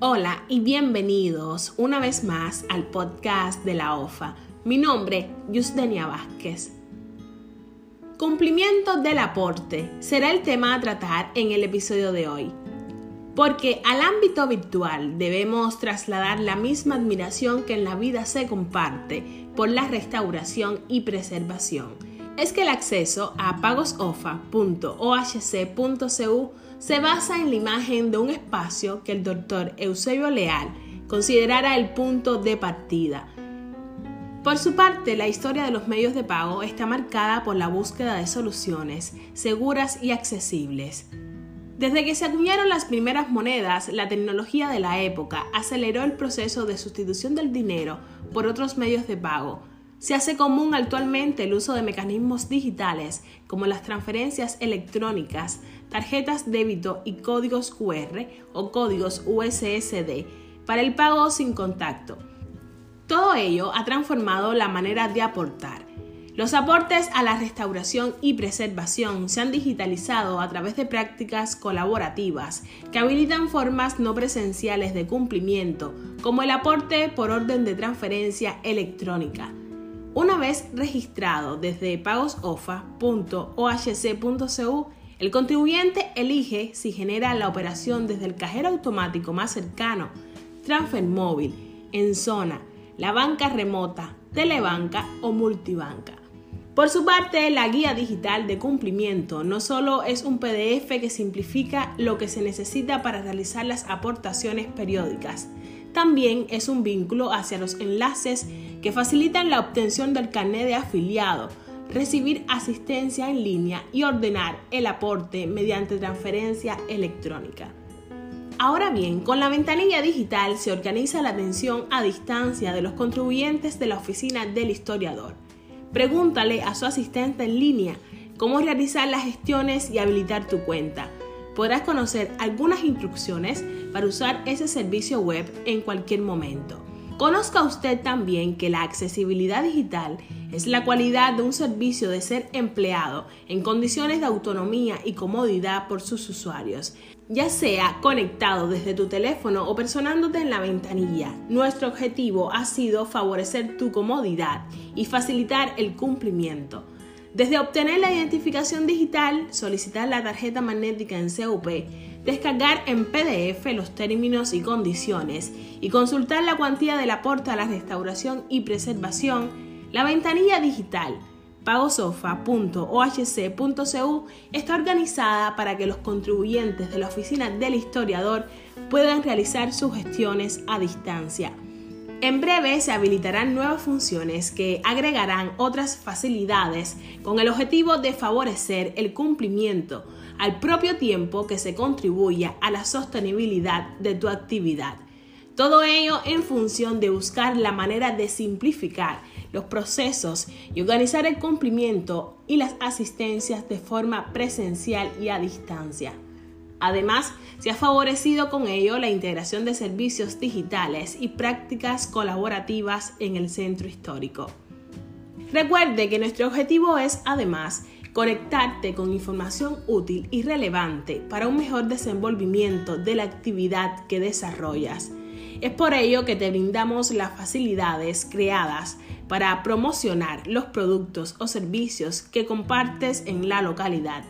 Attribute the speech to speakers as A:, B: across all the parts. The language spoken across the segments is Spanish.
A: Hola y bienvenidos una vez más al podcast de la OFA. Mi nombre, Yusdenia Vázquez. Cumplimiento del aporte será el tema a tratar en el episodio de hoy. Porque al ámbito virtual debemos trasladar la misma admiración que en la vida se comparte por la restauración y preservación. Es que el acceso a pagosofa.ohc.cu se basa en la imagen de un espacio que el doctor Eusebio Leal considerara el punto de partida. Por su parte, la historia de los medios de pago está marcada por la búsqueda de soluciones seguras y accesibles. Desde que se acuñaron las primeras monedas, la tecnología de la época aceleró el proceso de sustitución del dinero por otros medios de pago, se hace común actualmente el uso de mecanismos digitales como las transferencias electrónicas, tarjetas débito y códigos QR o códigos USSD para el pago sin contacto. Todo ello ha transformado la manera de aportar. Los aportes a la restauración y preservación se han digitalizado a través de prácticas colaborativas que habilitan formas no presenciales de cumplimiento, como el aporte por orden de transferencia electrónica una vez registrado desde pagosofa.ohc.cu, el contribuyente elige si genera la operación desde el cajero automático más cercano, transfer móvil, en zona, la banca remota, telebanca o multibanca. Por su parte, la guía digital de cumplimiento no solo es un PDF que simplifica lo que se necesita para realizar las aportaciones periódicas, también es un vínculo hacia los enlaces que facilitan la obtención del carnet de afiliado, recibir asistencia en línea y ordenar el aporte mediante transferencia electrónica. Ahora bien, con la ventanilla digital se organiza la atención a distancia de los contribuyentes de la oficina del historiador. Pregúntale a su asistente en línea cómo realizar las gestiones y habilitar tu cuenta podrás conocer algunas instrucciones para usar ese servicio web en cualquier momento. Conozca usted también que la accesibilidad digital es la cualidad de un servicio de ser empleado en condiciones de autonomía y comodidad por sus usuarios, ya sea conectado desde tu teléfono o personándote en la ventanilla. Nuestro objetivo ha sido favorecer tu comodidad y facilitar el cumplimiento. Desde obtener la identificación digital, solicitar la tarjeta magnética en CUP, descargar en PDF los términos y condiciones y consultar la cuantía del aporte a la restauración y preservación, la ventanilla digital pagosofa.ohc.cu está organizada para que los contribuyentes de la oficina del historiador puedan realizar sus gestiones a distancia. En breve se habilitarán nuevas funciones que agregarán otras facilidades con el objetivo de favorecer el cumplimiento al propio tiempo que se contribuya a la sostenibilidad de tu actividad. Todo ello en función de buscar la manera de simplificar los procesos y organizar el cumplimiento y las asistencias de forma presencial y a distancia. Además, se ha favorecido con ello la integración de servicios digitales y prácticas colaborativas en el centro histórico. Recuerde que nuestro objetivo es, además, conectarte con información útil y relevante para un mejor desenvolvimiento de la actividad que desarrollas. Es por ello que te brindamos las facilidades creadas para promocionar los productos o servicios que compartes en la localidad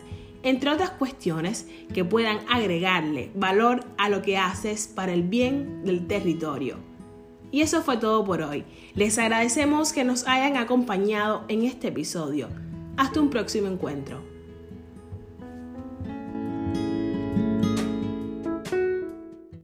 A: entre otras cuestiones que puedan agregarle valor a lo que haces para el bien del territorio. Y eso fue todo por hoy. Les agradecemos que nos hayan acompañado en este episodio. Hasta un próximo encuentro.